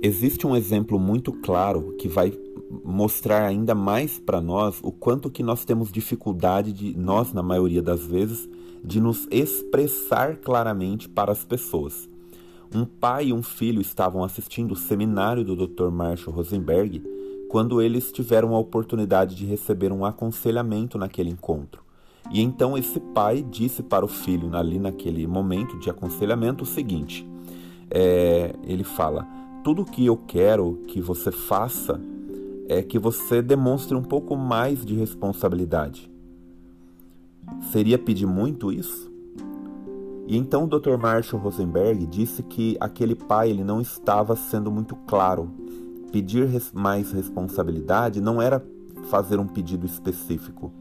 Existe um exemplo muito claro que vai mostrar ainda mais para nós o quanto que nós temos dificuldade de nós na maioria das vezes de nos expressar claramente para as pessoas. Um pai e um filho estavam assistindo o seminário do Dr. Marshall Rosenberg quando eles tiveram a oportunidade de receber um aconselhamento naquele encontro. E então esse pai disse para o filho, ali naquele momento de aconselhamento, o seguinte: é, ele fala, tudo que eu quero que você faça é que você demonstre um pouco mais de responsabilidade. Seria pedir muito isso? E então o Dr. Marshall Rosenberg disse que aquele pai ele não estava sendo muito claro. Pedir res mais responsabilidade não era fazer um pedido específico.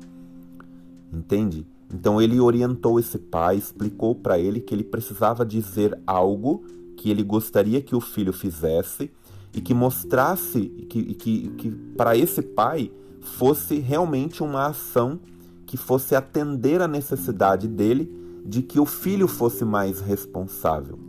Entende? Então ele orientou esse pai, explicou para ele que ele precisava dizer algo que ele gostaria que o filho fizesse e que mostrasse que, que, que para esse pai fosse realmente uma ação que fosse atender a necessidade dele de que o filho fosse mais responsável.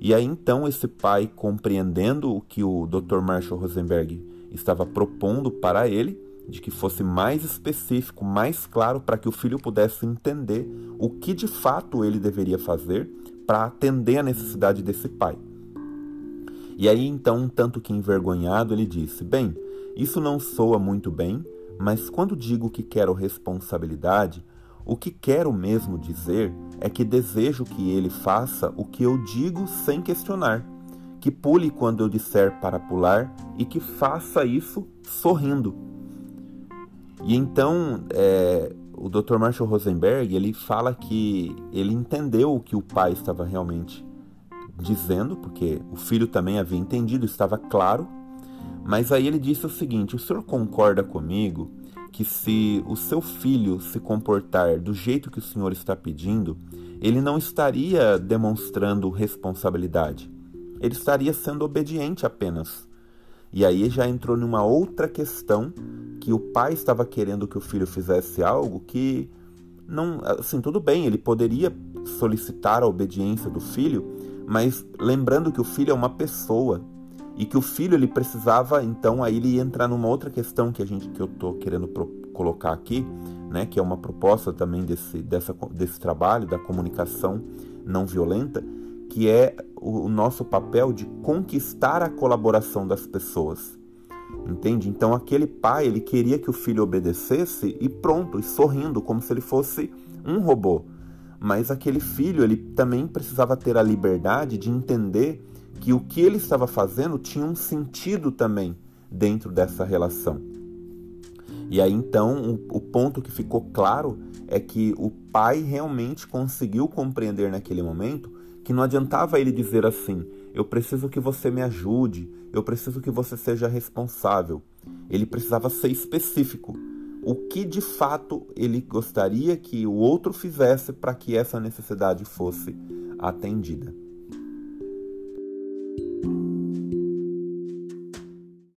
E aí então esse pai, compreendendo o que o Dr. Marshall Rosenberg estava propondo para ele, de que fosse mais específico, mais claro, para que o filho pudesse entender o que de fato ele deveria fazer para atender a necessidade desse pai. E aí então, um tanto que envergonhado, ele disse: Bem, isso não soa muito bem, mas quando digo que quero responsabilidade, o que quero mesmo dizer é que desejo que ele faça o que eu digo sem questionar, que pule quando eu disser para pular e que faça isso sorrindo. E então, é, o Dr. Marshall Rosenberg ele fala que ele entendeu o que o pai estava realmente dizendo, porque o filho também havia entendido, estava claro. Mas aí ele disse o seguinte: o senhor concorda comigo que se o seu filho se comportar do jeito que o senhor está pedindo, ele não estaria demonstrando responsabilidade. Ele estaria sendo obediente apenas. E aí já entrou numa outra questão que o pai estava querendo que o filho fizesse algo que não, assim, tudo bem, ele poderia solicitar a obediência do filho, mas lembrando que o filho é uma pessoa e que o filho ele precisava, então aí ele ia entrar numa outra questão que a gente que eu tô querendo colocar aqui, né, que é uma proposta também desse dessa desse trabalho da comunicação não violenta, que é o, o nosso papel de conquistar a colaboração das pessoas. Entende? Então aquele pai, ele queria que o filho obedecesse e pronto, e sorrindo como se ele fosse um robô. Mas aquele filho, ele também precisava ter a liberdade de entender que o que ele estava fazendo tinha um sentido também dentro dessa relação. E aí então o, o ponto que ficou claro é que o pai realmente conseguiu compreender naquele momento que não adiantava ele dizer assim: eu preciso que você me ajude, eu preciso que você seja responsável. Ele precisava ser específico. O que de fato ele gostaria que o outro fizesse para que essa necessidade fosse atendida.